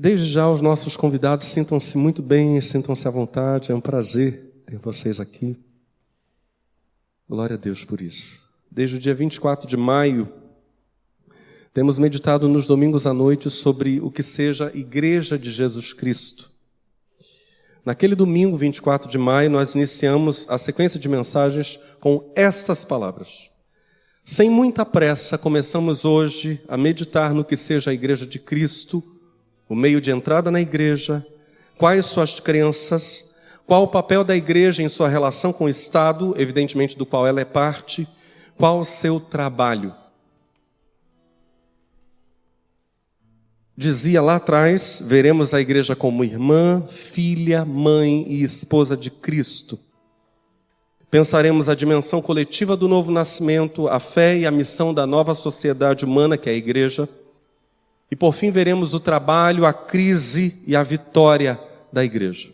Desde já, os nossos convidados sintam-se muito bem, sintam-se à vontade, é um prazer ter vocês aqui. Glória a Deus por isso. Desde o dia 24 de maio, temos meditado nos domingos à noite sobre o que seja Igreja de Jesus Cristo. Naquele domingo, 24 de maio, nós iniciamos a sequência de mensagens com estas palavras. Sem muita pressa, começamos hoje a meditar no que seja a Igreja de Cristo o meio de entrada na igreja, quais suas crenças, qual o papel da igreja em sua relação com o Estado, evidentemente do qual ela é parte, qual o seu trabalho. Dizia lá atrás: veremos a igreja como irmã, filha, mãe e esposa de Cristo. Pensaremos a dimensão coletiva do novo nascimento, a fé e a missão da nova sociedade humana, que é a igreja. E por fim veremos o trabalho, a crise e a vitória da igreja.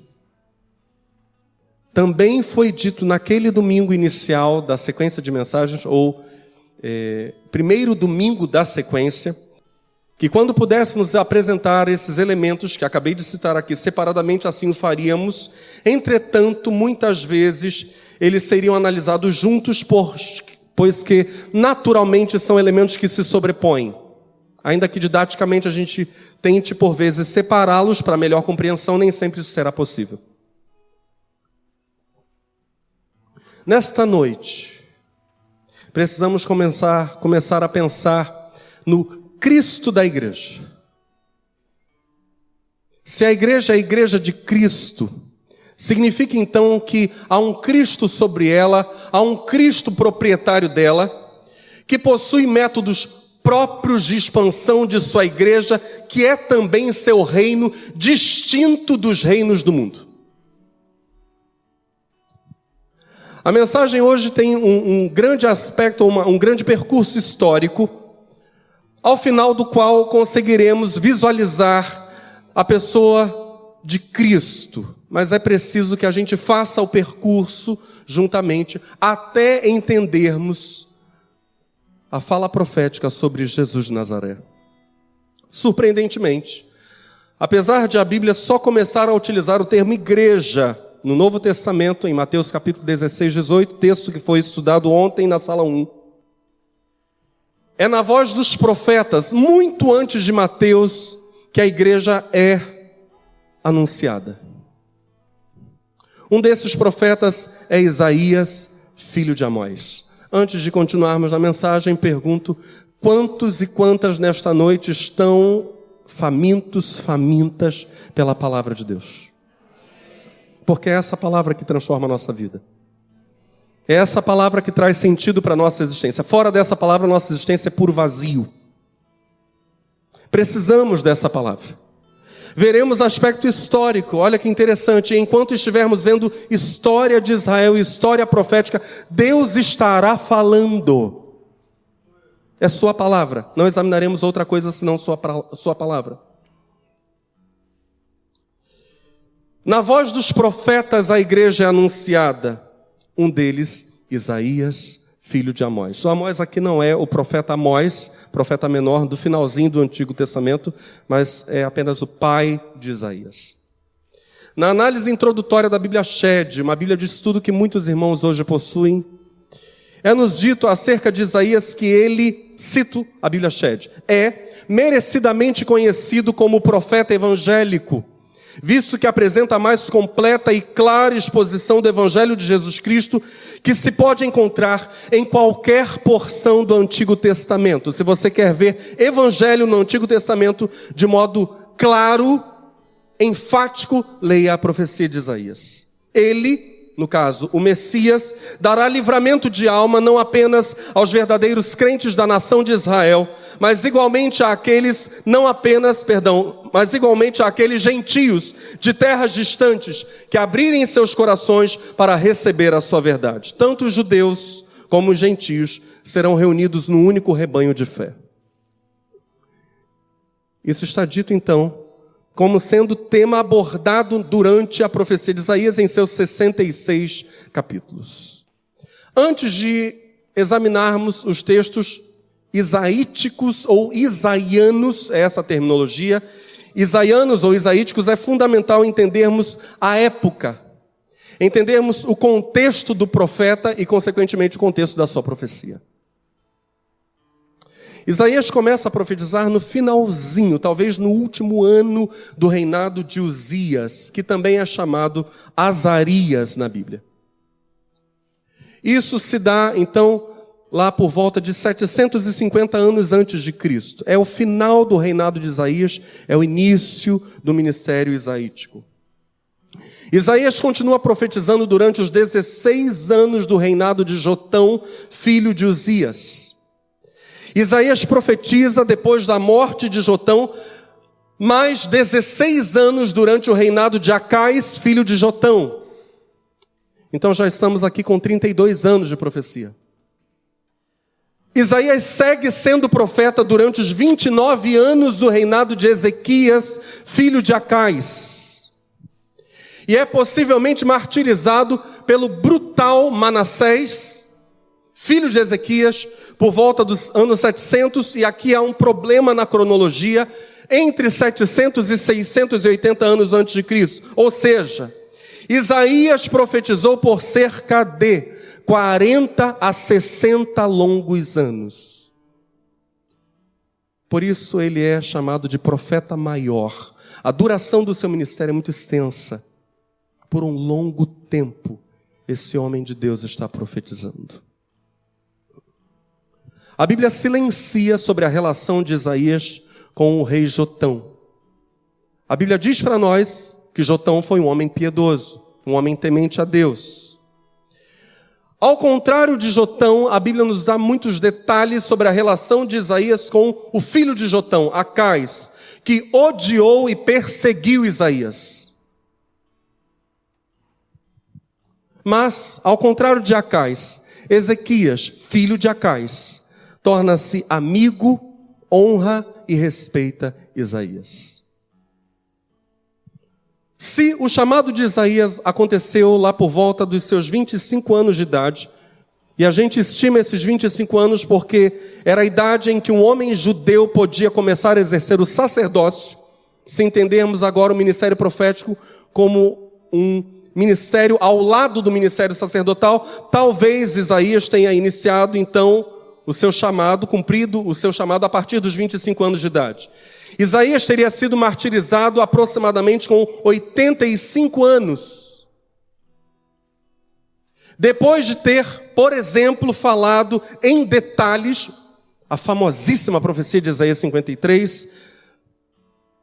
Também foi dito naquele domingo inicial da sequência de mensagens, ou é, primeiro domingo da sequência, que quando pudéssemos apresentar esses elementos que acabei de citar aqui separadamente, assim o faríamos. Entretanto, muitas vezes eles seriam analisados juntos, pois que naturalmente são elementos que se sobrepõem. Ainda que didaticamente a gente tente, por vezes, separá-los para melhor compreensão, nem sempre isso será possível. Nesta noite, precisamos começar, começar a pensar no Cristo da igreja. Se a igreja é a igreja de Cristo, significa então que há um Cristo sobre ela, há um Cristo proprietário dela, que possui métodos próprios de expansão de sua igreja, que é também seu reino, distinto dos reinos do mundo. A mensagem hoje tem um, um grande aspecto, uma, um grande percurso histórico, ao final do qual conseguiremos visualizar a pessoa de Cristo. Mas é preciso que a gente faça o percurso juntamente até entendermos a fala profética sobre Jesus de Nazaré. Surpreendentemente, apesar de a Bíblia só começar a utilizar o termo igreja no Novo Testamento, em Mateus capítulo 16, 18, texto que foi estudado ontem na sala 1, é na voz dos profetas, muito antes de Mateus, que a igreja é anunciada. Um desses profetas é Isaías, filho de Amós. Antes de continuarmos na mensagem, pergunto: quantos e quantas nesta noite estão famintos, famintas pela palavra de Deus? Porque é essa palavra que transforma a nossa vida. É essa palavra que traz sentido para a nossa existência. Fora dessa palavra, nossa existência é puro vazio. Precisamos dessa palavra. Veremos aspecto histórico. Olha que interessante. Enquanto estivermos vendo história de Israel, história profética, Deus estará falando. É Sua palavra. Não examinaremos outra coisa senão Sua, sua palavra. Na voz dos profetas, a igreja é anunciada. Um deles, Isaías filho de Amós. O Amós aqui não é o profeta Amós, profeta menor do finalzinho do Antigo Testamento, mas é apenas o pai de Isaías. Na análise introdutória da Bíblia Shed, uma Bíblia de estudo que muitos irmãos hoje possuem, é nos dito acerca de Isaías que ele, cito a Bíblia Shed, é merecidamente conhecido como profeta evangélico visto que apresenta a mais completa e clara exposição do Evangelho de Jesus Cristo que se pode encontrar em qualquer porção do Antigo Testamento. Se você quer ver Evangelho no Antigo Testamento de modo claro, enfático, leia a profecia de Isaías. Ele no caso, o Messias, dará livramento de alma não apenas aos verdadeiros crentes da nação de Israel, mas igualmente àqueles, não apenas, perdão, mas igualmente àqueles gentios de terras distantes que abrirem seus corações para receber a sua verdade. Tanto os judeus como os gentios serão reunidos no único rebanho de fé. Isso está dito então como sendo tema abordado durante a profecia de Isaías em seus 66 capítulos. Antes de examinarmos os textos isaíticos ou isaianos, é essa terminologia, isaianos ou isaíticos, é fundamental entendermos a época, entendermos o contexto do profeta e, consequentemente, o contexto da sua profecia. Isaías começa a profetizar no finalzinho, talvez no último ano do reinado de Uzias, que também é chamado Azarias na Bíblia. Isso se dá, então, lá por volta de 750 anos antes de Cristo. É o final do reinado de Isaías, é o início do ministério isaítico. Isaías continua profetizando durante os 16 anos do reinado de Jotão, filho de Uzias. Isaías profetiza depois da morte de Jotão, mais 16 anos durante o reinado de Acais, filho de Jotão. Então já estamos aqui com 32 anos de profecia. Isaías segue sendo profeta durante os 29 anos do reinado de Ezequias, filho de Acais. E é possivelmente martirizado pelo brutal Manassés, filho de Ezequias, por volta dos anos 700, e aqui há um problema na cronologia, entre 700 e 680 anos antes de Cristo. Ou seja, Isaías profetizou por cerca de 40 a 60 longos anos. Por isso ele é chamado de profeta maior. A duração do seu ministério é muito extensa. Por um longo tempo, esse homem de Deus está profetizando. A Bíblia silencia sobre a relação de Isaías com o rei Jotão. A Bíblia diz para nós que Jotão foi um homem piedoso, um homem temente a Deus. Ao contrário de Jotão, a Bíblia nos dá muitos detalhes sobre a relação de Isaías com o filho de Jotão, Acais, que odiou e perseguiu Isaías. Mas, ao contrário de Acais, Ezequias, filho de Acais, torna-se amigo, honra e respeita Isaías. Se o chamado de Isaías aconteceu lá por volta dos seus 25 anos de idade, e a gente estima esses 25 anos porque era a idade em que um homem judeu podia começar a exercer o sacerdócio, se entendermos agora o ministério profético como um ministério ao lado do ministério sacerdotal, talvez Isaías tenha iniciado então o seu chamado, cumprido o seu chamado a partir dos 25 anos de idade. Isaías teria sido martirizado aproximadamente com 85 anos. Depois de ter, por exemplo, falado em detalhes a famosíssima profecia de Isaías 53,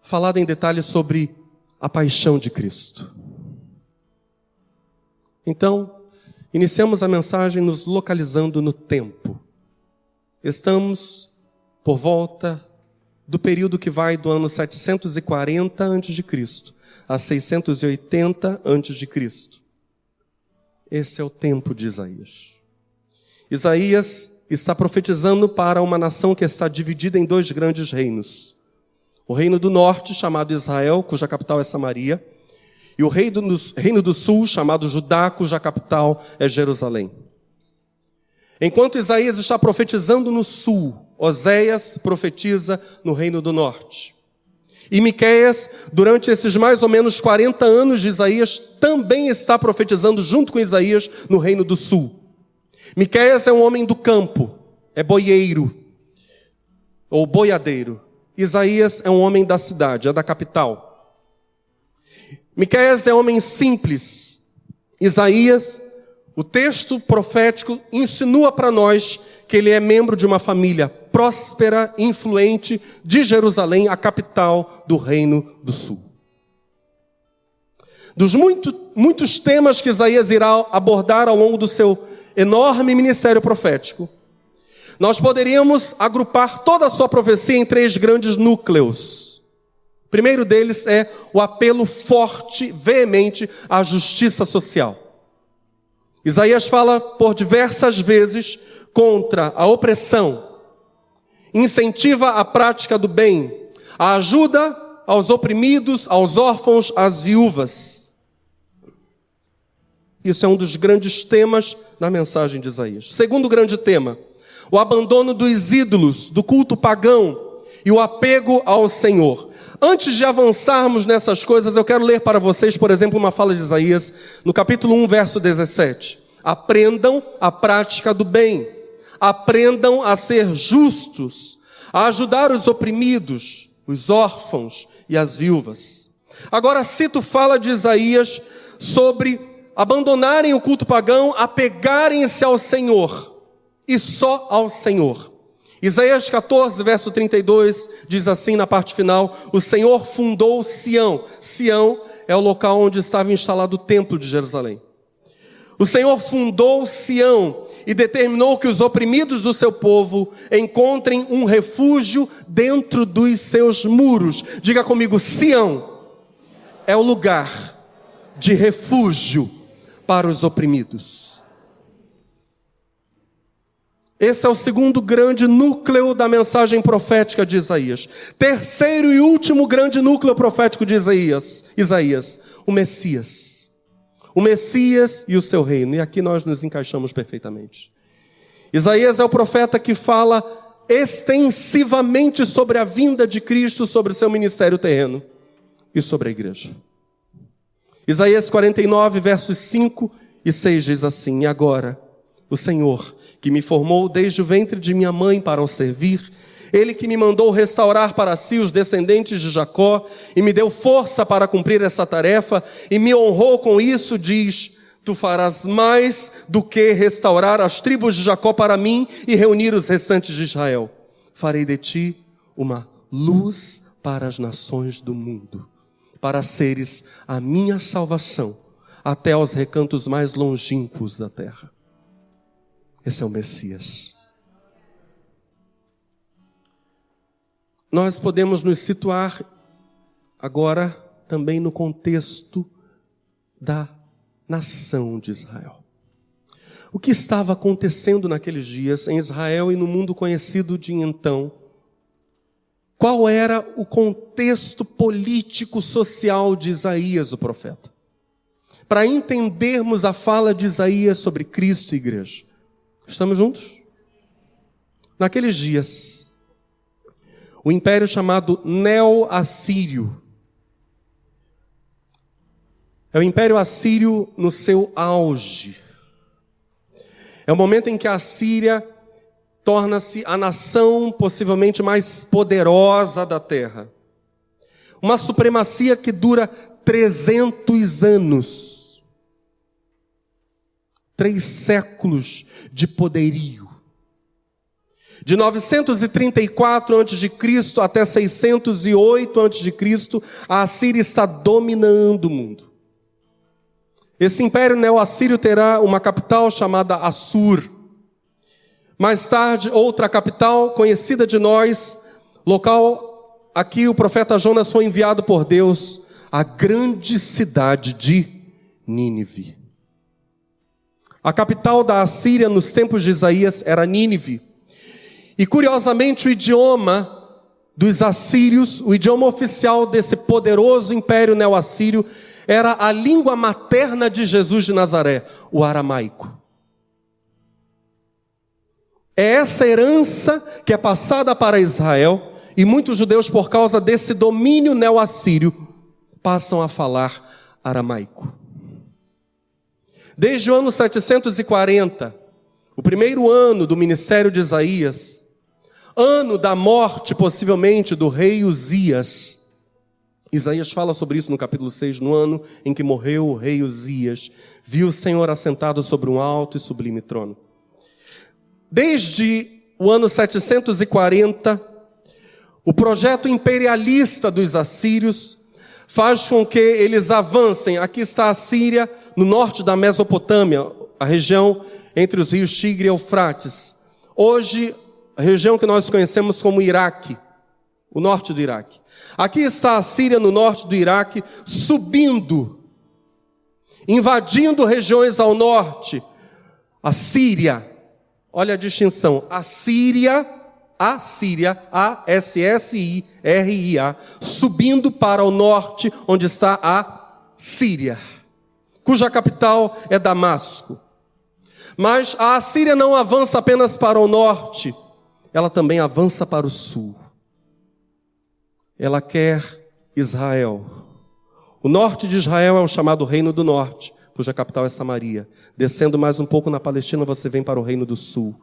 falado em detalhes sobre a paixão de Cristo. Então, iniciamos a mensagem nos localizando no tempo. Estamos por volta do período que vai do ano 740 a.C. a 680 a.C. Esse é o tempo de Isaías. Isaías está profetizando para uma nação que está dividida em dois grandes reinos. O reino do norte, chamado Israel, cuja capital é Samaria, e o reino do, reino do sul, chamado Judá, cuja capital é Jerusalém. Enquanto Isaías está profetizando no sul, Oséias profetiza no reino do norte. E Miqueias, durante esses mais ou menos 40 anos de Isaías, também está profetizando junto com Isaías no reino do sul. Miqueias é um homem do campo, é boieiro ou boiadeiro. Isaías é um homem da cidade, é da capital. Miqueias é um homem simples. Isaías o texto profético insinua para nós que ele é membro de uma família próspera, influente de Jerusalém, a capital do Reino do Sul. Dos muito, muitos temas que Isaías irá abordar ao longo do seu enorme ministério profético, nós poderíamos agrupar toda a sua profecia em três grandes núcleos. O primeiro deles é o apelo forte, veemente à justiça social. Isaías fala por diversas vezes contra a opressão, incentiva a prática do bem, a ajuda aos oprimidos, aos órfãos, às viúvas. Isso é um dos grandes temas na mensagem de Isaías. Segundo grande tema, o abandono dos ídolos, do culto pagão e o apego ao Senhor. Antes de avançarmos nessas coisas, eu quero ler para vocês, por exemplo, uma fala de Isaías, no capítulo 1, verso 17. Aprendam a prática do bem, aprendam a ser justos, a ajudar os oprimidos, os órfãos e as viúvas. Agora cito fala de Isaías sobre abandonarem o culto pagão, apegarem-se ao Senhor e só ao Senhor. Isaías 14, verso 32 diz assim na parte final: O Senhor fundou Sião. Sião é o local onde estava instalado o templo de Jerusalém. O Senhor fundou Sião e determinou que os oprimidos do seu povo encontrem um refúgio dentro dos seus muros. Diga comigo: Sião é o lugar de refúgio para os oprimidos. Esse é o segundo grande núcleo da mensagem profética de Isaías. Terceiro e último grande núcleo profético de Isaías, Isaías, o Messias. O Messias e o seu reino. E aqui nós nos encaixamos perfeitamente. Isaías é o profeta que fala extensivamente sobre a vinda de Cristo, sobre seu ministério terreno e sobre a igreja. Isaías 49, versos 5 e 6 diz assim: E agora, o Senhor que me formou desde o ventre de minha mãe para o servir, ele que me mandou restaurar para si os descendentes de Jacó e me deu força para cumprir essa tarefa e me honrou com isso, diz: Tu farás mais do que restaurar as tribos de Jacó para mim e reunir os restantes de Israel. Farei de ti uma luz para as nações do mundo, para seres a minha salvação até aos recantos mais longínquos da terra. Esse é o Messias. Nós podemos nos situar agora também no contexto da nação de Israel. O que estava acontecendo naqueles dias em Israel e no mundo conhecido de então? Qual era o contexto político social de Isaías, o profeta? Para entendermos a fala de Isaías sobre Cristo e igreja. Estamos juntos? Naqueles dias, o império chamado Neo-Assírio, é o império assírio no seu auge. É o momento em que a Síria torna-se a nação possivelmente mais poderosa da terra. Uma supremacia que dura 300 anos três séculos de poderio. De 934 a.C. até 608 a.C., a Assíria está dominando o mundo. Esse império neo-assírio terá uma capital chamada Assur. Mais tarde, outra capital conhecida de nós, local aqui o profeta Jonas foi enviado por Deus, a grande cidade de Nínive. A capital da Assíria nos tempos de Isaías era Nínive. E curiosamente, o idioma dos assírios, o idioma oficial desse poderoso império neo-assírio, era a língua materna de Jesus de Nazaré, o aramaico. É essa herança que é passada para Israel, e muitos judeus, por causa desse domínio neo-assírio, passam a falar aramaico. Desde o ano 740, o primeiro ano do ministério de Isaías, ano da morte, possivelmente, do rei Uzias. Isaías fala sobre isso no capítulo 6, no ano em que morreu o rei Uzias, viu o Senhor assentado sobre um alto e sublime trono. Desde o ano 740, o projeto imperialista dos assírios faz com que eles avancem. Aqui está a Síria, no norte da Mesopotâmia, a região entre os rios Tigre e Eufrates. Hoje, a região que nós conhecemos como Iraque, o norte do Iraque. Aqui está a Síria no norte do Iraque, subindo, invadindo regiões ao norte. A Síria, olha a distinção, a Síria, a Síria, A-S-S-I-R-I-A, subindo para o norte, onde está a Síria cuja capital é Damasco. Mas a Assíria não avança apenas para o norte, ela também avança para o sul. Ela quer Israel. O norte de Israel é o chamado Reino do Norte, cuja capital é Samaria. Descendo mais um pouco na Palestina, você vem para o Reino do Sul.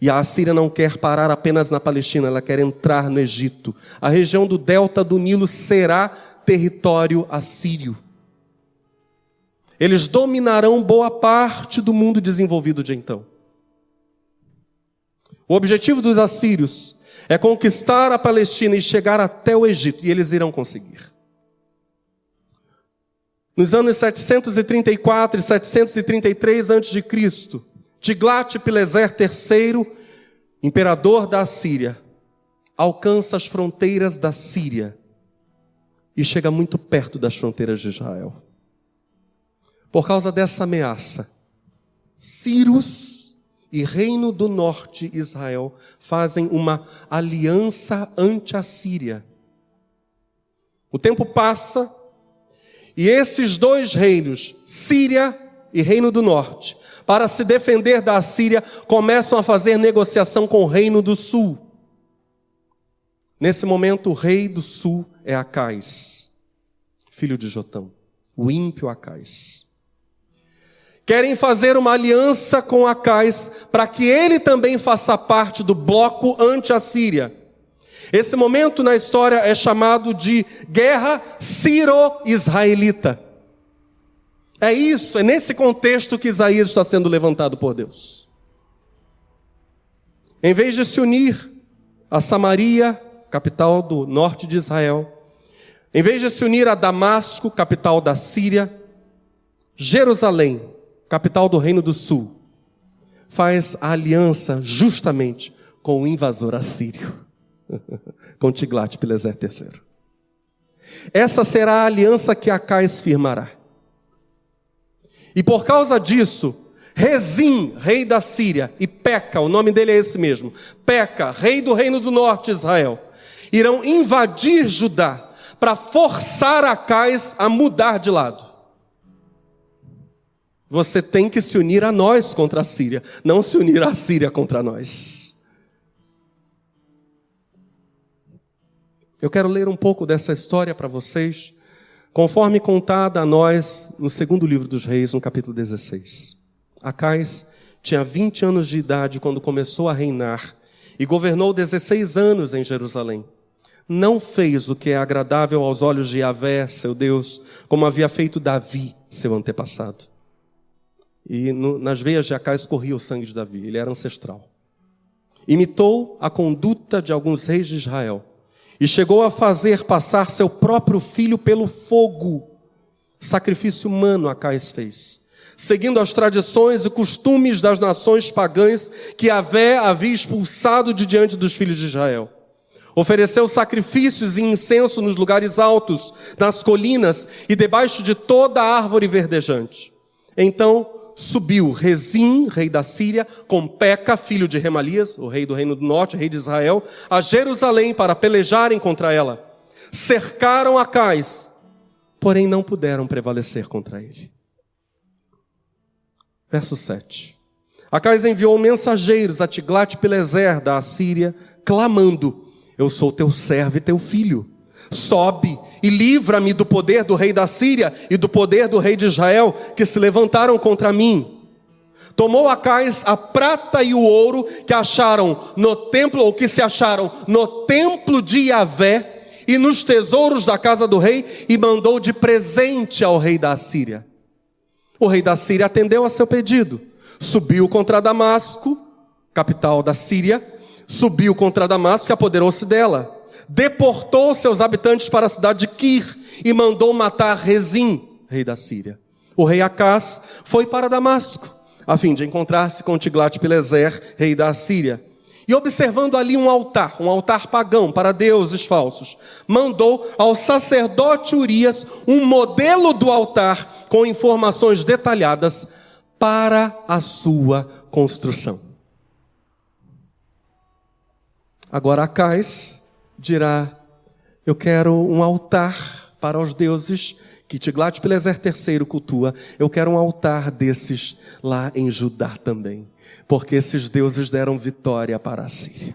E a Assíria não quer parar apenas na Palestina, ela quer entrar no Egito. A região do delta do Nilo será território assírio. Eles dominarão boa parte do mundo desenvolvido de então. O objetivo dos assírios é conquistar a Palestina e chegar até o Egito, e eles irão conseguir. Nos anos 734 e 733 a.C., Tiglat-Pileser III, imperador da Síria, alcança as fronteiras da Síria e chega muito perto das fronteiras de Israel. Por causa dessa ameaça, Círus e Reino do Norte Israel fazem uma aliança anti-assíria. O tempo passa e esses dois reinos, Síria e Reino do Norte, para se defender da Síria, começam a fazer negociação com o Reino do Sul. Nesse momento, o rei do Sul é Acais, filho de Jotão, o ímpio Acais. Querem fazer uma aliança com Acais para que ele também faça parte do bloco anti-assíria. Esse momento na história é chamado de Guerra Ciro-Israelita. É isso, é nesse contexto que Isaías está sendo levantado por Deus. Em vez de se unir a Samaria, capital do norte de Israel, em vez de se unir a Damasco, capital da Síria, Jerusalém, capital do Reino do Sul, faz a aliança justamente com o invasor assírio, com Tiglat-Pileser III. Essa será a aliança que Acais firmará. E por causa disso, Rezim, rei da Síria, e Peca, o nome dele é esse mesmo, Peca, rei do reino do norte Israel, irão invadir Judá para forçar Acais a mudar de lado. Você tem que se unir a nós contra a Síria, não se unir à Síria contra nós. Eu quero ler um pouco dessa história para vocês conforme contada a nós no segundo livro dos Reis, no capítulo 16. Acais tinha 20 anos de idade quando começou a reinar e governou 16 anos em Jerusalém. Não fez o que é agradável aos olhos de Yahvé, seu Deus, como havia feito Davi, seu antepassado. E no, nas veias de Acais corria o sangue de Davi, ele era ancestral. Imitou a conduta de alguns reis de Israel e chegou a fazer passar seu próprio filho pelo fogo. Sacrifício humano Acais fez, seguindo as tradições e costumes das nações pagãs que Avé havia expulsado de diante dos filhos de Israel. Ofereceu sacrifícios e incenso nos lugares altos, nas colinas e debaixo de toda árvore verdejante. Então subiu Rezim, rei da Síria, com Peca, filho de Remalias, o rei do reino do norte, rei de Israel, a Jerusalém para pelejarem contra ela. Cercaram Acais, porém não puderam prevalecer contra ele. Verso 7. Acais enviou mensageiros a Tiglat-Pileser da Assíria, clamando: Eu sou teu servo e teu filho. Sobe e livra-me do poder do rei da Síria e do poder do rei de Israel, que se levantaram contra mim. Tomou Acais a prata e o ouro que acharam no templo, ou que se acharam no templo de Yahvé e nos tesouros da casa do rei, e mandou de presente ao rei da Síria. O rei da Síria atendeu a seu pedido, subiu contra Damasco, capital da Síria, subiu contra Damasco e apoderou-se dela deportou seus habitantes para a cidade de Kir e mandou matar Rezim, rei da Síria. O rei Acás foi para Damasco, a fim de encontrar-se com Tiglat-Pileser, rei da Síria. E observando ali um altar, um altar pagão para deuses falsos, mandou ao sacerdote Urias um modelo do altar com informações detalhadas para a sua construção. Agora Acais dirá: Eu quero um altar para os deuses que Tiglat-Pileser III cultua. Eu quero um altar desses lá em Judá também, porque esses deuses deram vitória para a Síria.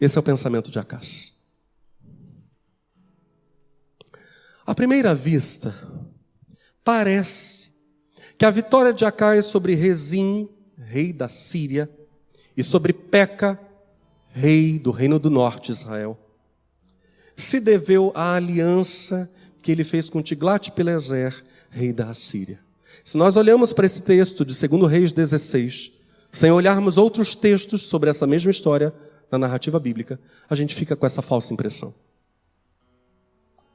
Esse é o pensamento de Acas. À primeira vista, parece que a vitória de Acai sobre Rezim, rei da Síria, e sobre Peca, rei do reino do norte, Israel, se deveu à aliança que ele fez com Tiglat-Pileser, rei da Assíria. Se nós olhamos para esse texto de 2 Reis 16, sem olharmos outros textos sobre essa mesma história na narrativa bíblica, a gente fica com essa falsa impressão.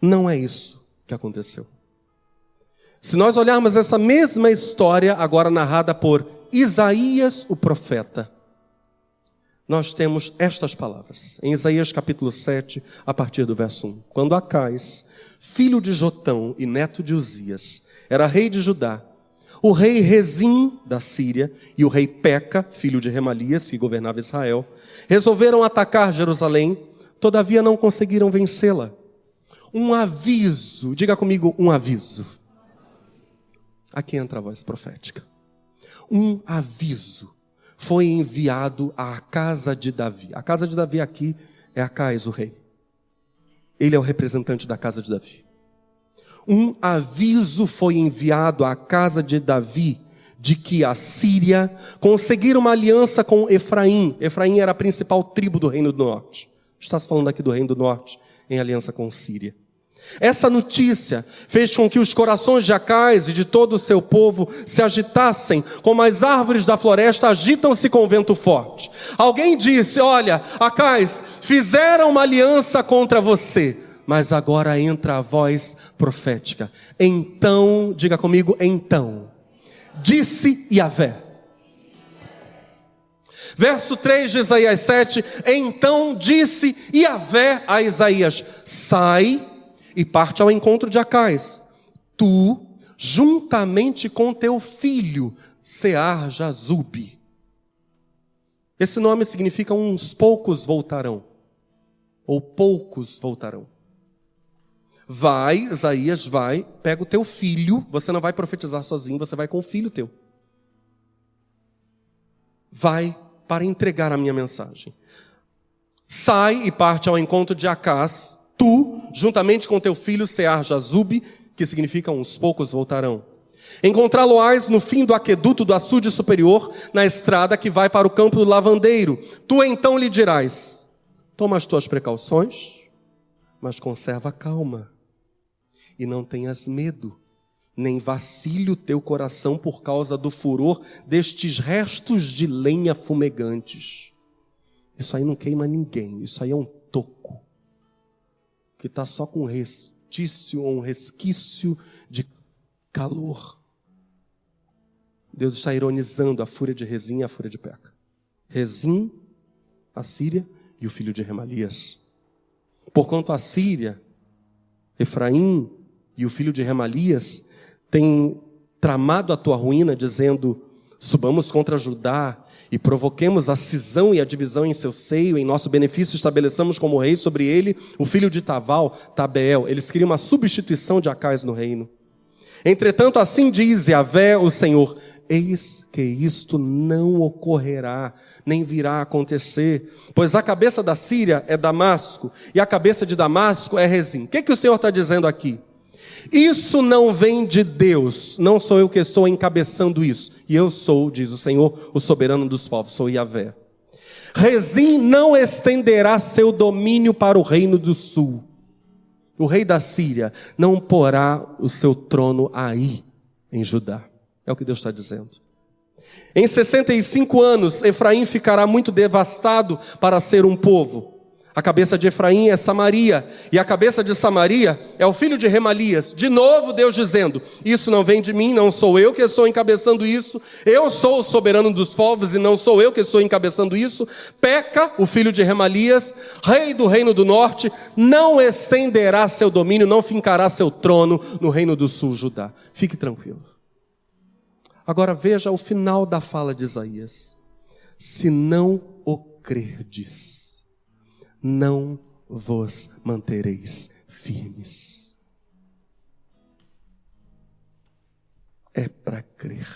Não é isso que aconteceu. Se nós olharmos essa mesma história, agora narrada por Isaías, o profeta, nós temos estas palavras, em Isaías capítulo 7, a partir do verso 1. Quando Acais, filho de Jotão e neto de Uzias, era rei de Judá, o rei Rezim da Síria e o rei Peca, filho de Remalias, que governava Israel, resolveram atacar Jerusalém, todavia não conseguiram vencê-la. Um aviso, diga comigo, um aviso. Aqui entra a voz profética. Um aviso foi enviado à casa de Davi. A casa de Davi aqui é Acais, o rei. Ele é o representante da casa de Davi. Um aviso foi enviado à casa de Davi de que a Síria conseguira uma aliança com Efraim. Efraim era a principal tribo do reino do norte. Está se falando aqui do reino do norte em aliança com Síria. Essa notícia fez com que os corações de Acais e de todo o seu povo se agitassem, como as árvores da floresta agitam-se com vento forte. Alguém disse: Olha, Acais, fizeram uma aliança contra você, mas agora entra a voz profética. Então, diga comigo, então, disse Yahvé. Verso 3 de Isaías 7: Então disse Yahvé a Isaías: Sai e parte ao encontro de Acais. Tu, juntamente com teu filho, Sear Jazube. Esse nome significa uns poucos voltarão, ou poucos voltarão. Vai, Isaías, vai, pega o teu filho, você não vai profetizar sozinho, você vai com o filho teu. Vai para entregar a minha mensagem. Sai e parte ao encontro de Acás, tu, juntamente com teu filho Sear Jazube, que significa uns poucos voltarão. Encontrá-lo-ás no fim do aqueduto do açude superior, na estrada que vai para o campo do lavandeiro. Tu então lhe dirás: Toma as tuas precauções, mas conserva calma, e não tenhas medo, nem vacile o teu coração por causa do furor destes restos de lenha fumegantes. Isso aí não queima ninguém, isso aí é um que está só com um restício ou um resquício de calor. Deus está ironizando a fúria de Rezim e a fúria de Peca. Rezim, a Síria e o filho de Remalias. Porquanto a Síria, Efraim e o filho de Remalias têm tramado a tua ruína, dizendo: subamos contra Judá e provoquemos a cisão e a divisão em seu seio, em nosso benefício estabeleçamos como rei sobre ele o filho de Taval, Tabeel. Eles queriam uma substituição de Acais no reino. Entretanto, assim diz Yahvé, o Senhor: Eis que isto não ocorrerá, nem virá a acontecer, pois a cabeça da Síria é Damasco, e a cabeça de Damasco é Rezim. O que, que o Senhor está dizendo aqui? Isso não vem de Deus, não sou eu que estou encabeçando isso. E eu sou, diz o Senhor, o soberano dos povos, sou Yahvé. Rezim não estenderá seu domínio para o reino do sul. O rei da Síria não porá o seu trono aí, em Judá. É o que Deus está dizendo. Em 65 anos, Efraim ficará muito devastado para ser um povo. A cabeça de Efraim é Samaria, e a cabeça de Samaria é o filho de Remalias. De novo, Deus dizendo: Isso não vem de mim, não sou eu que estou encabeçando isso, eu sou o soberano dos povos e não sou eu que estou encabeçando isso. Peca, o filho de Remalias, rei do reino do norte, não estenderá seu domínio, não fincará seu trono no reino do sul, Judá. Fique tranquilo. Agora veja o final da fala de Isaías: Se não o crerdes não vos mantereis firmes. É para crer.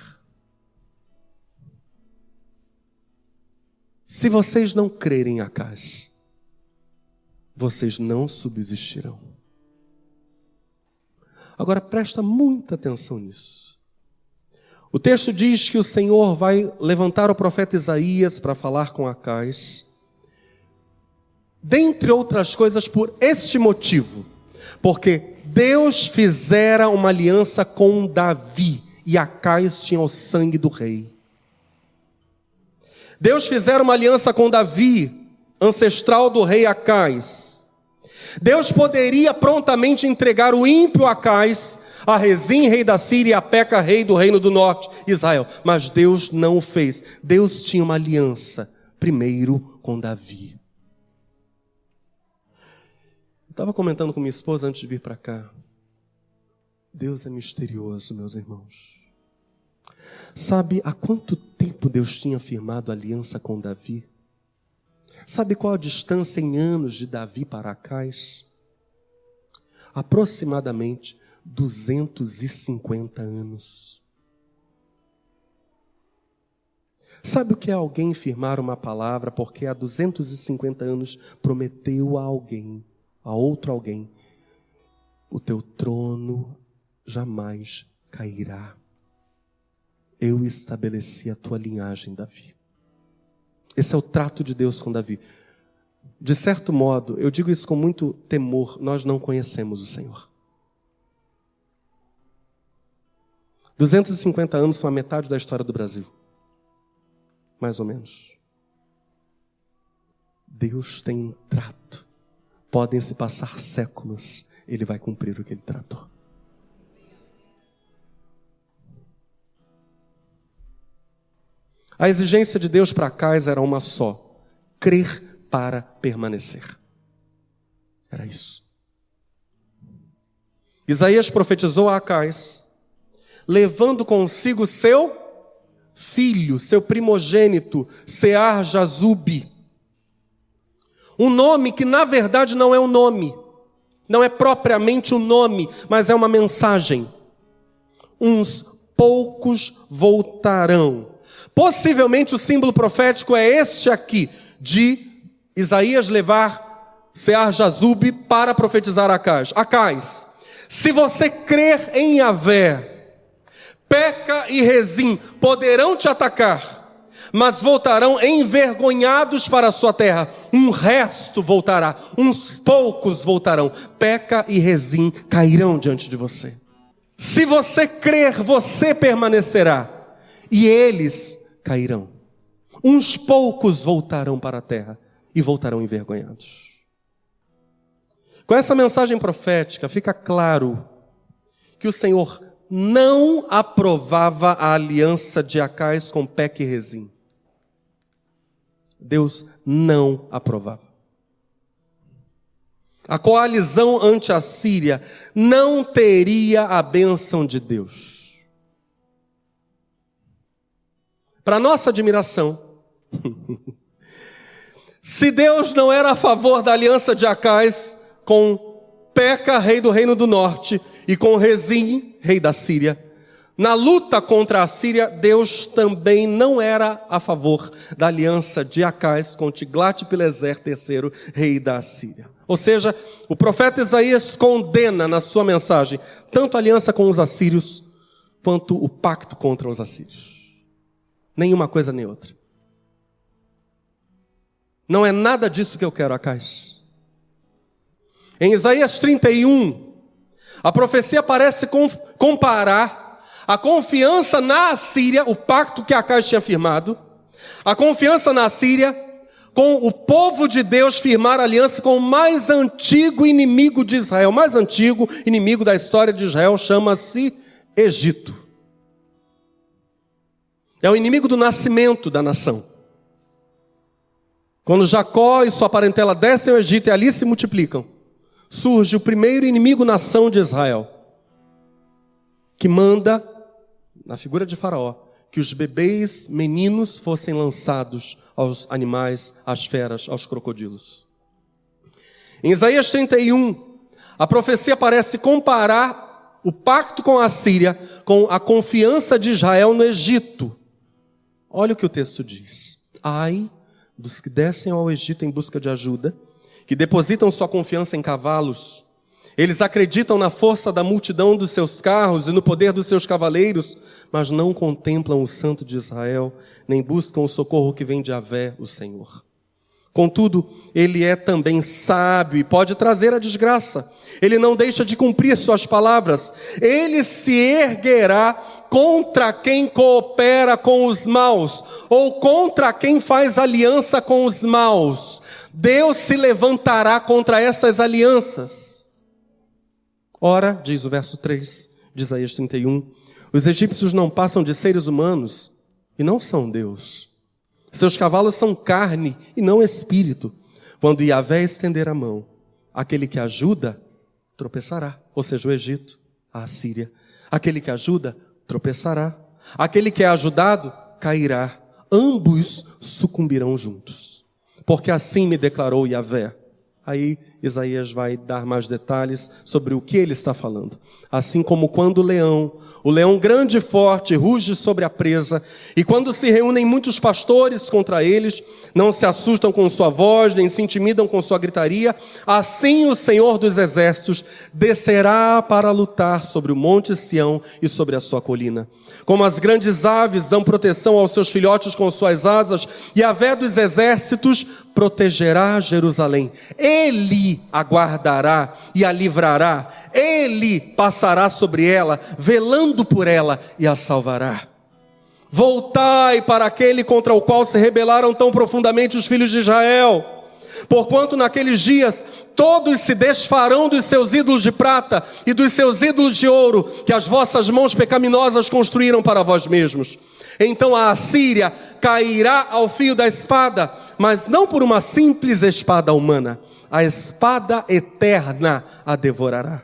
Se vocês não crerem a casa, vocês não subsistirão. Agora presta muita atenção nisso. O texto diz que o Senhor vai levantar o profeta Isaías para falar com Acais, dentre outras coisas por este motivo, porque Deus fizera uma aliança com Davi e Acais tinha o sangue do rei. Deus fizera uma aliança com Davi, ancestral do rei Acais. Deus poderia prontamente entregar o ímpio Acais a Rezim, rei da Síria, e a Peca, rei do reino do norte, Israel. Mas Deus não o fez. Deus tinha uma aliança, primeiro com Davi. Estava comentando com minha esposa antes de vir para cá. Deus é misterioso, meus irmãos. Sabe há quanto tempo Deus tinha firmado aliança com Davi? Sabe qual a distância em anos de Davi para Acais? Aproximadamente 250 anos. Sabe o que é alguém firmar uma palavra porque há 250 anos prometeu a alguém, a outro alguém, o teu trono jamais cairá. Eu estabeleci a tua linhagem, Davi. Esse é o trato de Deus com Davi. De certo modo, eu digo isso com muito temor, nós não conhecemos o Senhor. 250 anos são a metade da história do Brasil. Mais ou menos. Deus tem um trato. Podem se passar séculos, ele vai cumprir o que ele tratou. A exigência de Deus para Acais era uma só: crer para permanecer. Era isso. Isaías profetizou a Acais, levando consigo seu filho, seu primogênito, Sear Jazube. Um nome que na verdade não é um nome, não é propriamente um nome, mas é uma mensagem. Uns poucos voltarão Possivelmente o símbolo profético é este aqui, de Isaías levar Sear Jazub para profetizar Acais. Acais, se você crer em Yahvé, Peca e Rezim poderão te atacar, mas voltarão envergonhados para a sua terra. Um resto voltará, uns poucos voltarão. Peca e Rezim cairão diante de você. Se você crer, você permanecerá, e eles cairão. Uns poucos voltarão para a terra e voltarão envergonhados. Com essa mensagem profética, fica claro que o Senhor não aprovava a aliança de Acais com Peque e Rezim. Deus não aprovava. A coalizão ante a Síria não teria a bênção de Deus. Para nossa admiração, se Deus não era a favor da aliança de Acais com Peca, rei do reino do norte, e com Rezim, rei da Síria, na luta contra a Síria, Deus também não era a favor da aliança de Acais com Tiglat-Pileser III, rei da Síria. Ou seja, o profeta Isaías condena na sua mensagem tanto a aliança com os assírios quanto o pacto contra os assírios. Nenhuma coisa nem outra. Não é nada disso que eu quero, Acais. Em Isaías 31, a profecia parece comparar a confiança na Assíria, o pacto que Acais tinha firmado, a confiança na Síria com o povo de Deus firmar aliança com o mais antigo inimigo de Israel. O mais antigo inimigo da história de Israel chama-se Egito. É o inimigo do nascimento da nação. Quando Jacó e sua parentela descem ao Egito e ali se multiplicam, surge o primeiro inimigo nação de Israel, que manda, na figura de Faraó, que os bebês meninos fossem lançados aos animais, às feras, aos crocodilos. Em Isaías 31, a profecia parece comparar o pacto com a Síria com a confiança de Israel no Egito. Olha o que o texto diz. Ai dos que descem ao Egito em busca de ajuda, que depositam sua confiança em cavalos, Eles acreditam na força da multidão dos seus carros e no poder dos seus cavaleiros, mas não contemplam o Santo de Israel, nem buscam o socorro que vem de Avé, o Senhor. Contudo, ele é também sábio e pode trazer a desgraça. Ele não deixa de cumprir suas palavras. Ele se erguerá contra quem coopera com os maus, ou contra quem faz aliança com os maus. Deus se levantará contra essas alianças. Ora, diz o verso 3 de Isaías 31, os egípcios não passam de seres humanos e não são Deus. Seus cavalos são carne e não espírito. Quando Yahvé estender a mão, aquele que ajuda tropeçará, ou seja, o Egito, a Assíria. Aquele que ajuda tropeçará. Aquele que é ajudado cairá. Ambos sucumbirão juntos. Porque assim me declarou Yahvé. Aí Isaías vai dar mais detalhes sobre o que ele está falando. Assim como quando o leão, o leão grande e forte, ruge sobre a presa, e quando se reúnem muitos pastores contra eles, não se assustam com sua voz, nem se intimidam com sua gritaria, assim o Senhor dos exércitos descerá para lutar sobre o monte Sião e sobre a sua colina. Como as grandes aves dão proteção aos seus filhotes com suas asas, e a vé dos exércitos protegerá Jerusalém. Ele a guardará e a livrará. Ele passará sobre ela, velando por ela e a salvará. Voltai para aquele contra o qual se rebelaram tão profundamente os filhos de Israel. Porquanto naqueles dias todos se desfarão dos seus ídolos de prata e dos seus ídolos de ouro que as vossas mãos pecaminosas construíram para vós mesmos. Então a Assíria cairá ao fio da espada, mas não por uma simples espada humana, a espada eterna a devorará.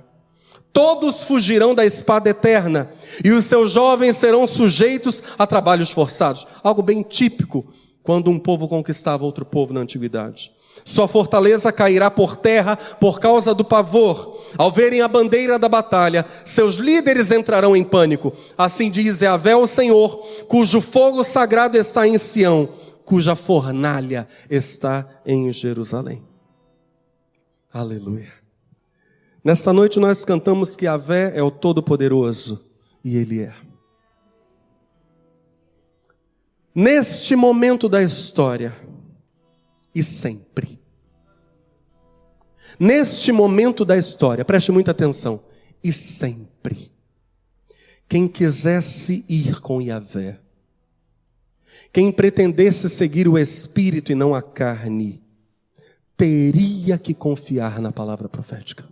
Todos fugirão da espada eterna, e os seus jovens serão sujeitos a trabalhos forçados. Algo bem típico quando um povo conquistava outro povo na antiguidade. Sua fortaleza cairá por terra por causa do pavor. Ao verem a bandeira da batalha, seus líderes entrarão em pânico. Assim diz Yahvé o Senhor, cujo fogo sagrado está em Sião, cuja fornalha está em Jerusalém. Aleluia. Nesta noite nós cantamos que Avé é o Todo-Poderoso, e Ele é. Neste momento da história, e sempre. Neste momento da história, preste muita atenção, e sempre. Quem quisesse ir com Yahvé, quem pretendesse seguir o Espírito e não a carne, teria que confiar na palavra profética.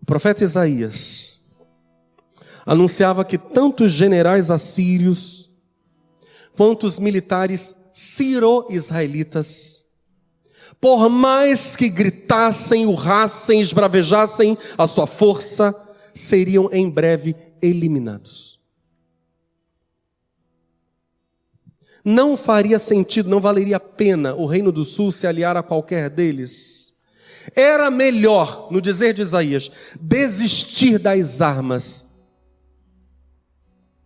O profeta Isaías anunciava que tanto os generais assírios quanto os militares ciro-israelitas, por mais que gritassem, urrassem, esbravejassem a sua força, seriam em breve eliminados. Não faria sentido, não valeria a pena o Reino do Sul se aliar a qualquer deles. Era melhor, no dizer de Isaías, desistir das armas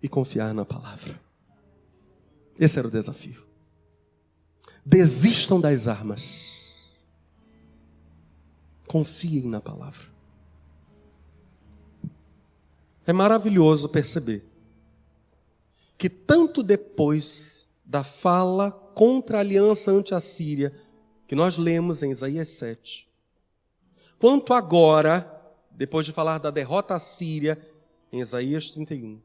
e confiar na palavra. Esse era o desafio. Desistam das armas. Confiem na palavra. É maravilhoso perceber que tanto depois da fala contra a aliança anti-assíria que nós lemos em Isaías 7. Quanto agora, depois de falar da derrota assíria em Isaías 31.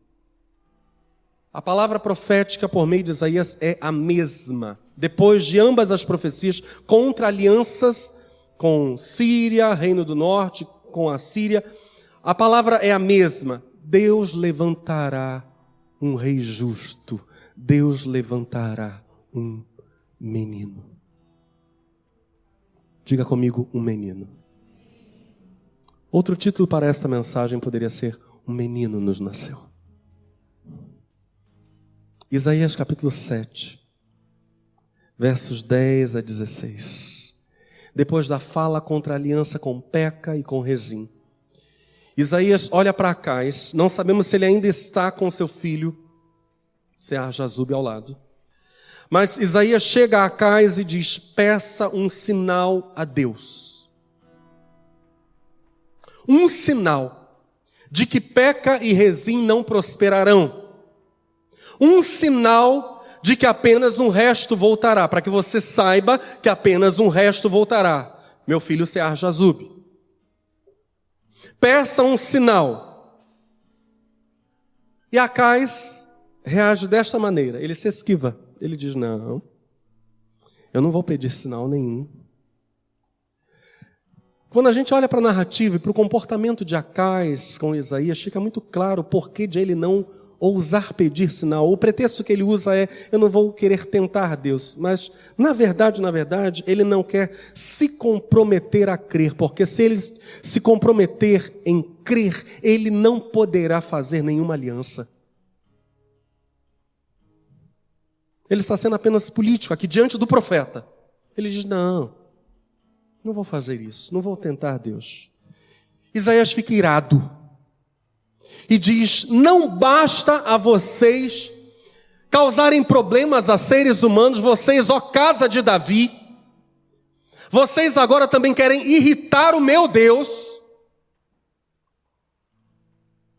A palavra profética por meio de Isaías é a mesma. Depois de ambas as profecias contra alianças com Síria, Reino do Norte, com a Síria, a palavra é a mesma. Deus levantará um rei justo Deus levantará um menino. Diga comigo, um menino. Outro título para esta mensagem poderia ser: Um menino nos nasceu. Isaías capítulo 7, versos 10 a 16. Depois da fala contra a aliança com Peca e com Rezim. Isaías olha para Acais, não sabemos se ele ainda está com seu filho, Sear Jazub ao lado. Mas Isaías chega a Acais e diz: peça um sinal a Deus. Um sinal de que Peca e Rezim não prosperarão. Um sinal de que apenas um resto voltará, para que você saiba que apenas um resto voltará. Meu filho Sear Jazub. Peça um sinal. E Acais reage desta maneira: ele se esquiva. Ele diz: Não, eu não vou pedir sinal nenhum. Quando a gente olha para a narrativa e para o comportamento de Acais com Isaías, fica muito claro o porquê de ele não ousar pedir sinal. O pretexto que ele usa é: eu não vou querer tentar Deus. Mas, na verdade, na verdade, ele não quer se comprometer a crer, porque se ele se comprometer em crer, ele não poderá fazer nenhuma aliança. Ele está sendo apenas político aqui diante do profeta. Ele diz: Não, não vou fazer isso, não vou tentar Deus. Isaías fica irado e diz: Não basta a vocês causarem problemas a seres humanos, vocês, ó casa de Davi, vocês agora também querem irritar o meu Deus.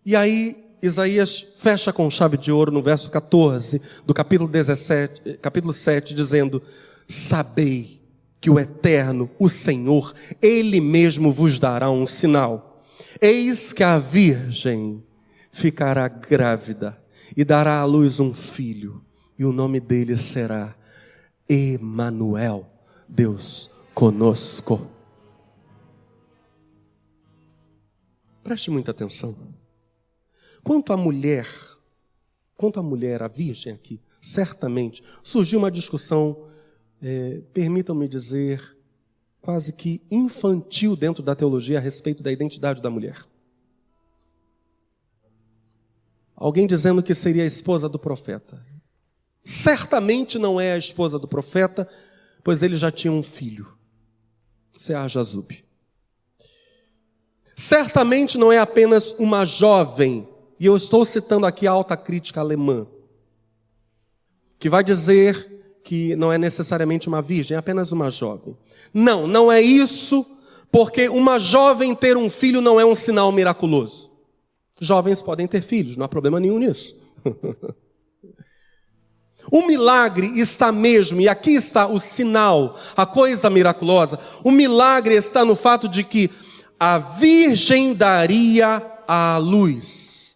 E aí Isaías fecha com chave de ouro no verso 14 do capítulo 17, capítulo 7, dizendo: Sabei que o Eterno, o Senhor, Ele mesmo vos dará um sinal. Eis que a Virgem ficará grávida e dará à luz um filho, e o nome dele será Emanuel, Deus conosco. Preste muita atenção. Quanto à mulher, quanto à mulher, a virgem aqui, certamente surgiu uma discussão, é, permitam-me dizer, quase que infantil dentro da teologia a respeito da identidade da mulher. Alguém dizendo que seria a esposa do profeta. Certamente não é a esposa do profeta, pois ele já tinha um filho, Sear Jazub. Certamente não é apenas uma jovem e eu estou citando aqui a alta crítica alemã, que vai dizer que não é necessariamente uma virgem, é apenas uma jovem. Não, não é isso, porque uma jovem ter um filho não é um sinal miraculoso. Jovens podem ter filhos, não há problema nenhum nisso. O milagre está mesmo, e aqui está o sinal, a coisa miraculosa. O milagre está no fato de que a virgem daria a luz.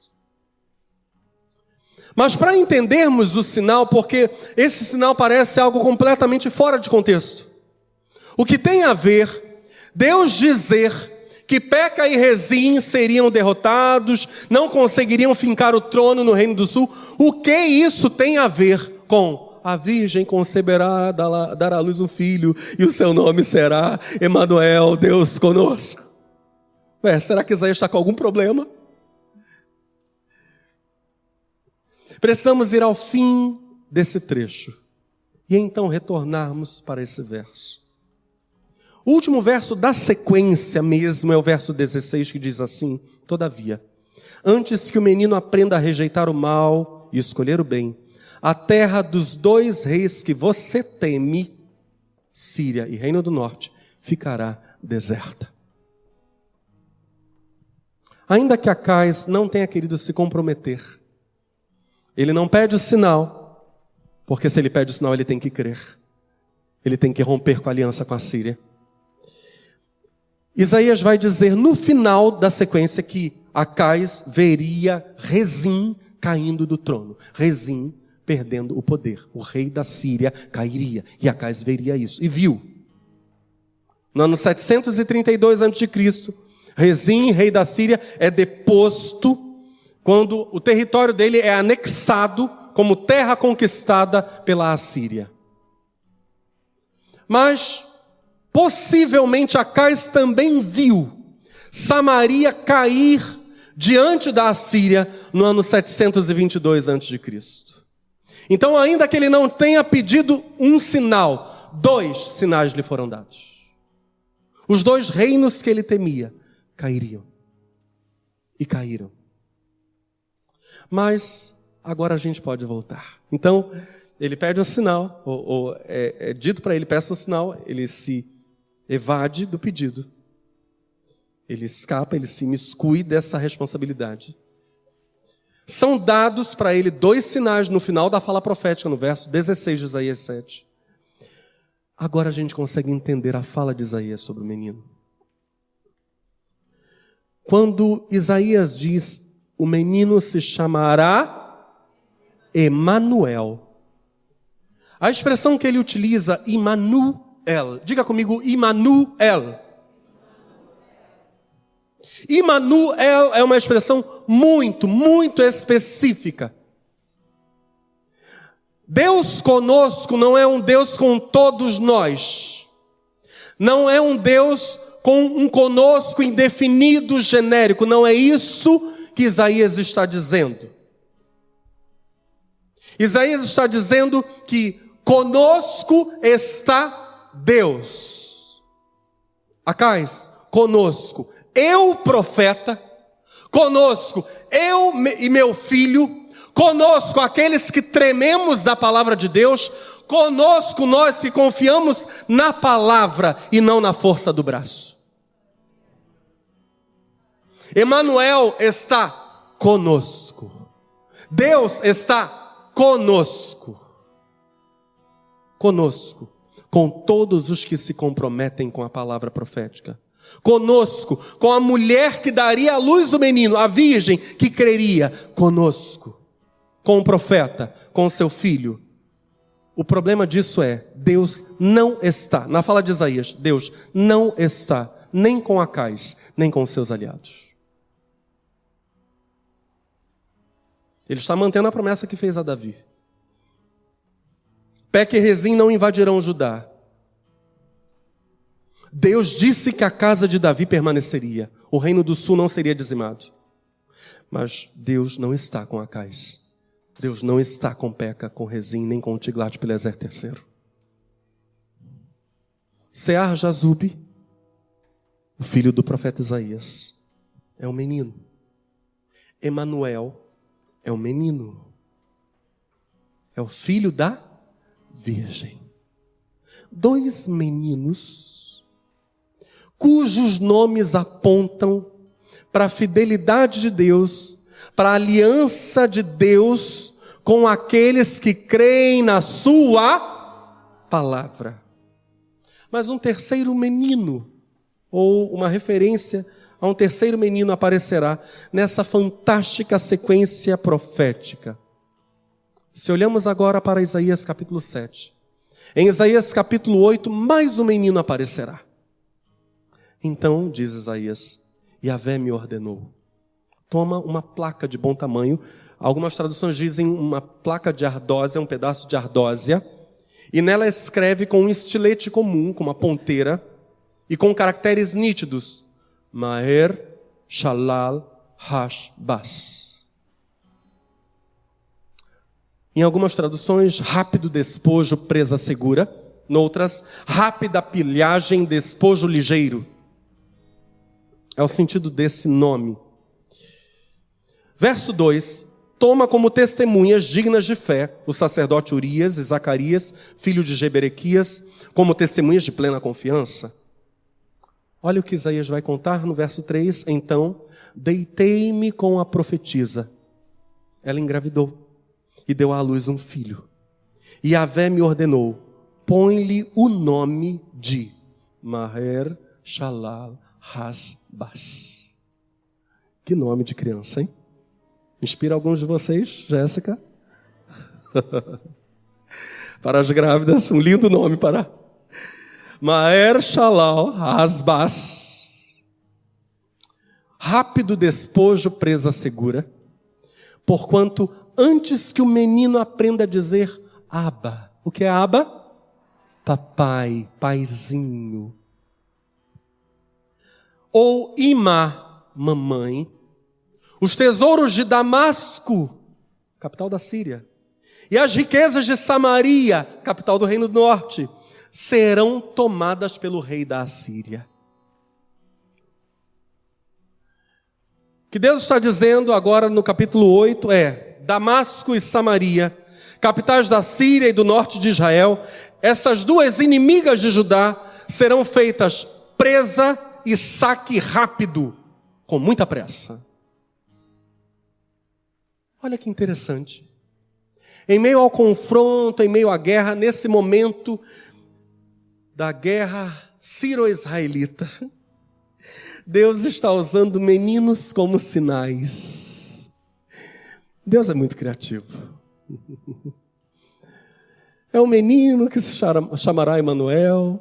Mas para entendermos o sinal, porque esse sinal parece algo completamente fora de contexto. O que tem a ver Deus dizer que Peca e Rezim seriam derrotados, não conseguiriam fincar o trono no Reino do Sul, o que isso tem a ver com a virgem conceberá, dará à luz um filho, e o seu nome será Emanuel, Deus conosco? Ué, será que Isaías está com algum problema? Precisamos ir ao fim desse trecho e então retornarmos para esse verso. O último verso da sequência mesmo é o verso 16 que diz assim: Todavia, antes que o menino aprenda a rejeitar o mal e escolher o bem, a terra dos dois reis que você teme, Síria e Reino do Norte, ficará deserta. Ainda que Acais não tenha querido se comprometer, ele não pede o sinal, porque se ele pede o sinal, ele tem que crer. Ele tem que romper com a aliança com a Síria. Isaías vai dizer no final da sequência que Acais veria Rezim caindo do trono. Rezim perdendo o poder. O rei da Síria cairia. E Acais veria isso. E viu. No ano 732 a.C., Rezim, rei da Síria, é deposto quando o território dele é anexado como terra conquistada pela Assíria. Mas, possivelmente, Acais também viu Samaria cair diante da Assíria no ano 722 a.C. Então, ainda que ele não tenha pedido um sinal, dois sinais lhe foram dados. Os dois reinos que ele temia cairiam. E caíram. Mas agora a gente pode voltar. Então, Ele pede um sinal, ou, ou é, é dito para ele, peça um sinal, ele se evade do pedido. Ele escapa, ele se miscui dessa responsabilidade. São dados para ele dois sinais no final da fala profética, no verso 16 de Isaías 7. Agora a gente consegue entender a fala de Isaías sobre o menino. Quando Isaías diz: "O menino se chamará Emanuel". A expressão que ele utiliza, Immanuel, diga comigo, Immanuel. Immanuel é uma expressão muito, muito específica. Deus conosco não é um Deus com todos nós. Não é um Deus com um conosco indefinido genérico. Não é isso que Isaías está dizendo. Isaías está dizendo que conosco está Deus. Acais, conosco eu, profeta, conosco, eu e meu filho, conosco, aqueles que trememos da palavra de Deus, conosco, nós que confiamos na palavra e não na força do braço. Emanuel está conosco. Deus está conosco. Conosco, com todos os que se comprometem com a palavra profética conosco, com a mulher que daria à luz o menino, a virgem que creria, conosco, com o profeta, com seu filho. O problema disso é, Deus não está, na fala de Isaías, Deus não está nem com Acais, nem com seus aliados. Ele está mantendo a promessa que fez a Davi. Peque e Rezim não invadirão Judá, Deus disse que a casa de Davi permaneceria, o reino do sul não seria dizimado. Mas Deus não está com Acais. Deus não está com Peca, com Rezim, nem com Tiglat-Pileser III. Sear Jazub, o filho do profeta Isaías, é um menino. Emanuel é um menino. É o filho da virgem. Dois meninos cujos nomes apontam para a fidelidade de Deus, para a aliança de Deus com aqueles que creem na Sua palavra. Mas um terceiro menino, ou uma referência a um terceiro menino aparecerá nessa fantástica sequência profética. Se olhamos agora para Isaías capítulo 7, em Isaías capítulo 8, mais um menino aparecerá. Então, diz Isaías, Yahvé me ordenou. Toma uma placa de bom tamanho. Algumas traduções dizem uma placa de ardósia, um pedaço de ardósia. E nela escreve com um estilete comum, com uma ponteira, e com caracteres nítidos. Maer Shalal Hash Bas. Em algumas traduções, rápido despojo, presa segura. Noutras, rápida pilhagem, despojo ligeiro. É o sentido desse nome. Verso 2: Toma como testemunhas dignas de fé o sacerdote Urias e Zacarias, filho de Jeberequias, como testemunhas de plena confiança. Olha o que Isaías vai contar no verso 3. Então, deitei-me com a profetisa. Ela engravidou e deu à luz um filho. E Avé me ordenou: põe-lhe o nome de Maher Shalal Rasbas. Que nome de criança, hein? Inspira alguns de vocês, Jéssica? para as grávidas, um lindo nome para Maer Shalal Rasbas. Rápido despojo, presa segura, porquanto antes que o menino aprenda a dizer Aba. O que é Aba? Papai, paizinho ou Imá, mamãe, os tesouros de Damasco, capital da Síria, e as riquezas de Samaria, capital do Reino do Norte, serão tomadas pelo rei da Assíria. O que Deus está dizendo agora no capítulo 8 é: Damasco e Samaria, capitais da Síria e do norte de Israel, essas duas inimigas de Judá serão feitas presa e saque rápido, com muita pressa. Olha que interessante. Em meio ao confronto, em meio à guerra, nesse momento da guerra sírio-israelita, Deus está usando meninos como sinais. Deus é muito criativo. É um menino que se chamará Emanuel.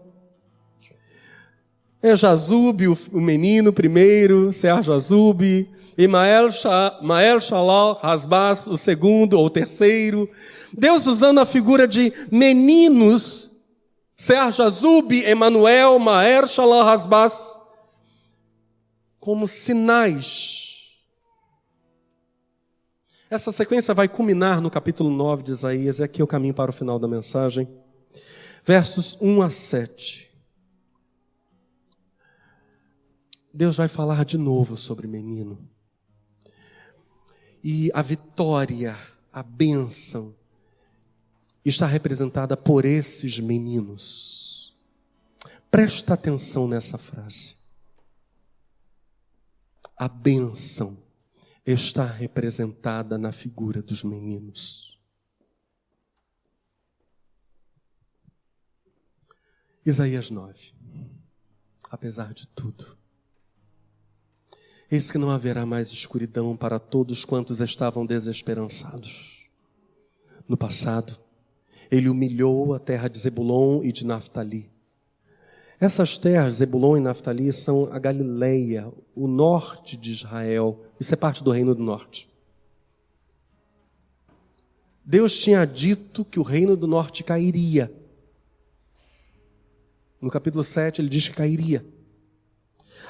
É Jazub, o menino primeiro, Sear Jazub. E Shalal Rasbas, o segundo ou terceiro. Deus usando a figura de meninos, Sear Jazub, Emanuel, Maer Shalal Rasbas, como sinais. Essa sequência vai culminar no capítulo 9 de Isaías, e aqui o caminho para o final da mensagem. Versos 1 a 7. Deus vai falar de novo sobre menino. E a vitória, a bênção, está representada por esses meninos. Presta atenção nessa frase. A bênção está representada na figura dos meninos. Isaías 9. Apesar de tudo, Eis que não haverá mais escuridão para todos quantos estavam desesperançados. No passado, ele humilhou a terra de Zebulon e de Naftali. Essas terras, Zebulon e Naftali, são a Galileia, o norte de Israel. Isso é parte do reino do norte. Deus tinha dito que o reino do norte cairia. No capítulo 7, ele diz que cairia.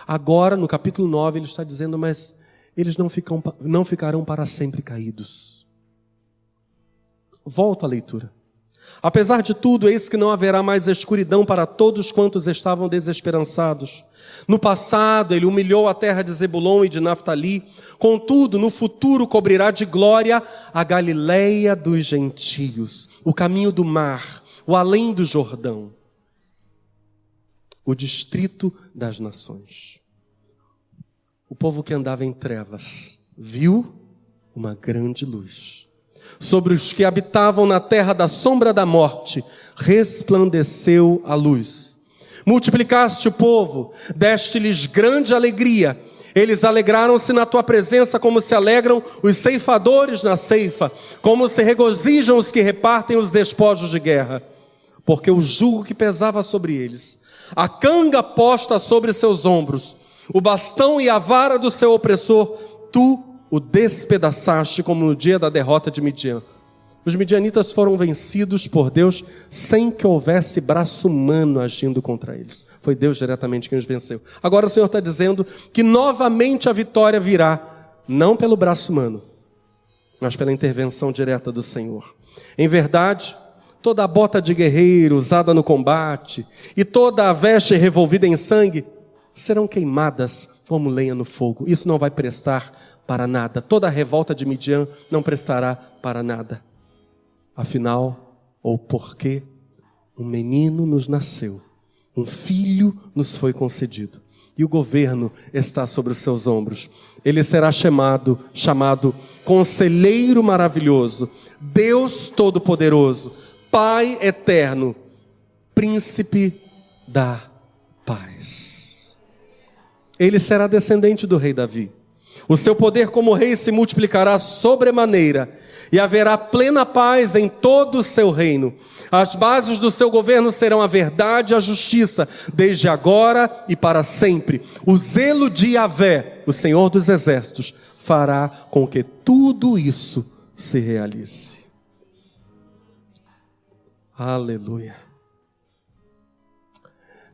Agora, no capítulo 9, ele está dizendo, mas eles não, ficam, não ficarão para sempre caídos. Volto à leitura. Apesar de tudo, eis que não haverá mais escuridão para todos quantos estavam desesperançados. No passado, ele humilhou a terra de Zebulon e de Naftali. Contudo, no futuro cobrirá de glória a Galileia dos gentios, o caminho do mar, o além do Jordão o distrito das nações. O povo que andava em trevas viu uma grande luz. Sobre os que habitavam na terra da sombra da morte, resplandeceu a luz. Multiplicaste o povo, deste-lhes grande alegria. Eles alegraram-se na tua presença, como se alegram os ceifadores na ceifa, como se regozijam os que repartem os despojos de guerra. Porque o jugo que pesava sobre eles a canga posta sobre seus ombros, o bastão e a vara do seu opressor, tu o despedaçaste como no dia da derrota de Midian. Os midianitas foram vencidos por Deus sem que houvesse braço humano agindo contra eles. Foi Deus diretamente quem os venceu. Agora o Senhor está dizendo que novamente a vitória virá, não pelo braço humano, mas pela intervenção direta do Senhor. Em verdade, toda a bota de guerreiro usada no combate e toda a veste revolvida em sangue serão queimadas como lenha no fogo. Isso não vai prestar para nada. Toda a revolta de Midian não prestará para nada. Afinal, ou porque um menino nos nasceu, um filho nos foi concedido e o governo está sobre os seus ombros. Ele será chamado, chamado Conselheiro Maravilhoso, Deus Todo-Poderoso, Pai eterno, príncipe da paz. Ele será descendente do rei Davi. O seu poder como rei se multiplicará sobremaneira e haverá plena paz em todo o seu reino. As bases do seu governo serão a verdade e a justiça, desde agora e para sempre. O zelo de Yahvé, o Senhor dos exércitos, fará com que tudo isso se realize. Aleluia.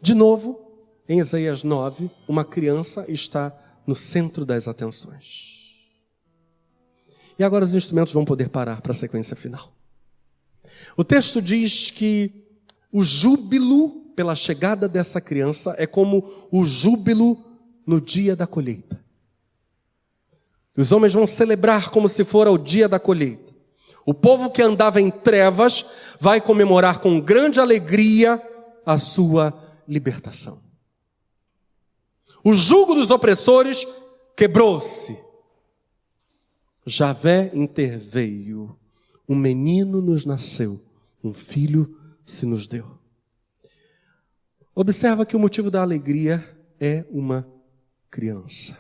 De novo, em Isaías 9, uma criança está no centro das atenções. E agora os instrumentos vão poder parar para a sequência final. O texto diz que o júbilo pela chegada dessa criança é como o júbilo no dia da colheita. Os homens vão celebrar como se fora o dia da colheita. O povo que andava em trevas vai comemorar com grande alegria a sua libertação. O jugo dos opressores quebrou-se. Javé interveio. Um menino nos nasceu, um filho se nos deu. Observa que o motivo da alegria é uma criança.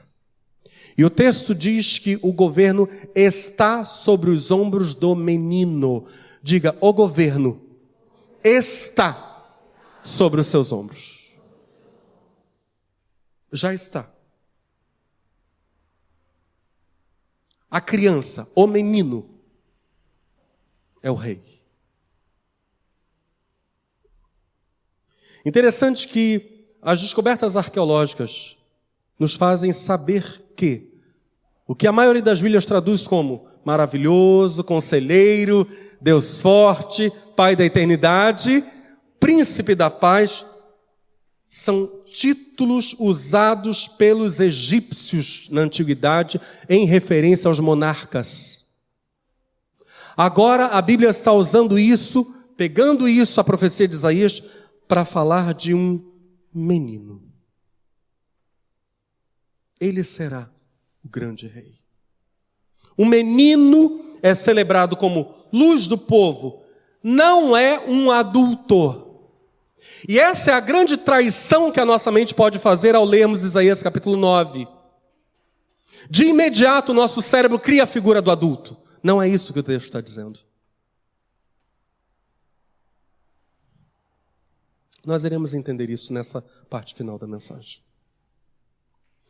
E o texto diz que o governo está sobre os ombros do menino. Diga, o governo está sobre os seus ombros. Já está. A criança, o menino, é o rei. Interessante que as descobertas arqueológicas nos fazem saber que o que a maioria das Bíblias traduz como maravilhoso, conselheiro, Deus forte, Pai da eternidade, príncipe da paz, são títulos usados pelos egípcios na antiguidade em referência aos monarcas. Agora a Bíblia está usando isso, pegando isso, a profecia de Isaías, para falar de um menino. Ele será o grande rei. O menino é celebrado como luz do povo, não é um adulto. E essa é a grande traição que a nossa mente pode fazer ao lermos Isaías capítulo 9. De imediato, o nosso cérebro cria a figura do adulto. Não é isso que o texto está dizendo. Nós iremos entender isso nessa parte final da mensagem.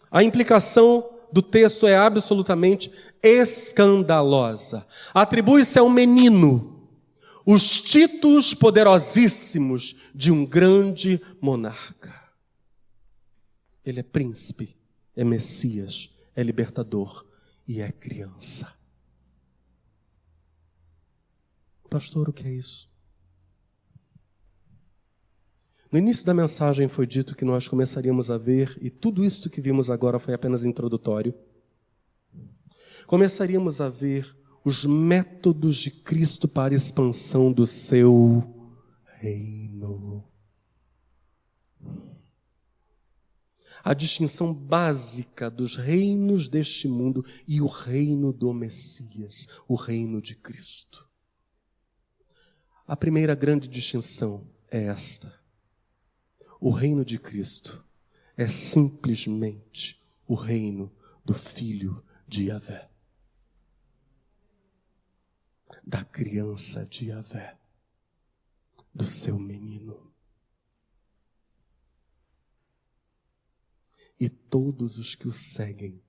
A implicação do texto é absolutamente escandalosa. Atribui-se a um menino os títulos poderosíssimos de um grande monarca. Ele é príncipe, é Messias, é libertador e é criança. Pastor, o que é isso? No início da mensagem foi dito que nós começaríamos a ver, e tudo isso que vimos agora foi apenas introdutório. Começaríamos a ver os métodos de Cristo para a expansão do seu reino. A distinção básica dos reinos deste mundo e o reino do Messias, o reino de Cristo. A primeira grande distinção é esta o reino de Cristo é simplesmente o reino do Filho de Yahvé. Da criança de Yahvé, do seu menino. E todos os que o seguem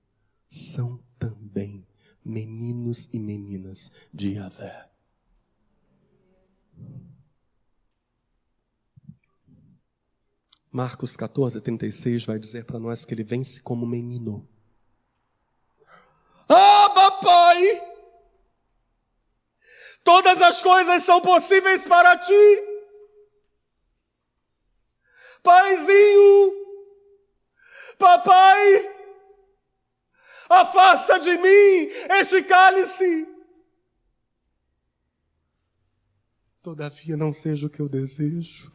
são também meninos e meninas de Yahvé. Marcos 14, 36 vai dizer para nós que ele vence como menino. Ah, papai! Todas as coisas são possíveis para ti. Paizinho, papai, afasta de mim este cálice. Todavia não seja o que eu desejo,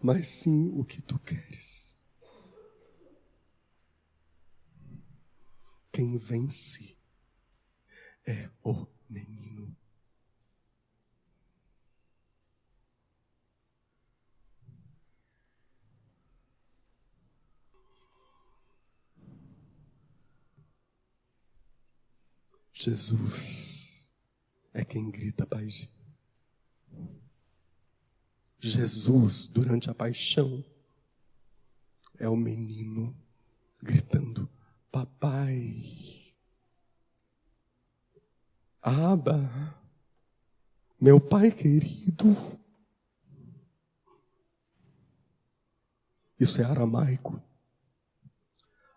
mas sim o que tu queres. Quem vence é o menino. Jesus é quem grita, Paizinho. Jesus, durante a paixão, é o menino gritando: Papai, Aba, meu pai querido. Isso é aramaico,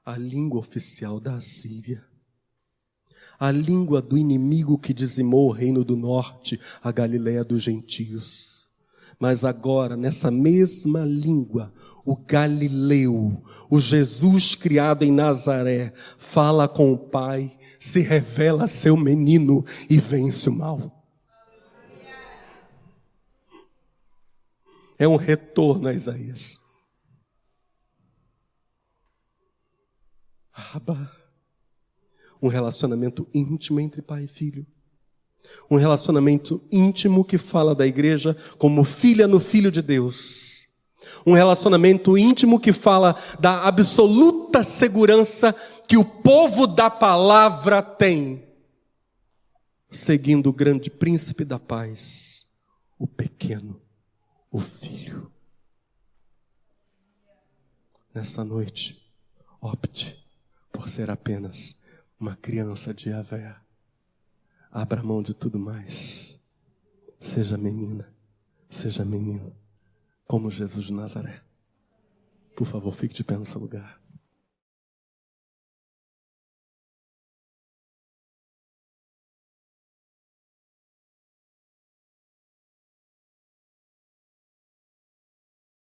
a língua oficial da Assíria, a língua do inimigo que dizimou o reino do norte, a Galiléia dos gentios. Mas agora, nessa mesma língua, o Galileu, o Jesus criado em Nazaré, fala com o Pai, se revela seu menino e vence o mal. É um retorno a Isaías. Abba. Um relacionamento íntimo entre pai e filho. Um relacionamento íntimo que fala da igreja como filha no filho de Deus. Um relacionamento íntimo que fala da absoluta segurança que o povo da palavra tem, seguindo o grande príncipe da paz, o pequeno, o filho. Nessa noite, opte por ser apenas uma criança de. Abra mão de tudo mais. Seja menina, seja menino, como Jesus de Nazaré. Por favor, fique de pé no seu lugar.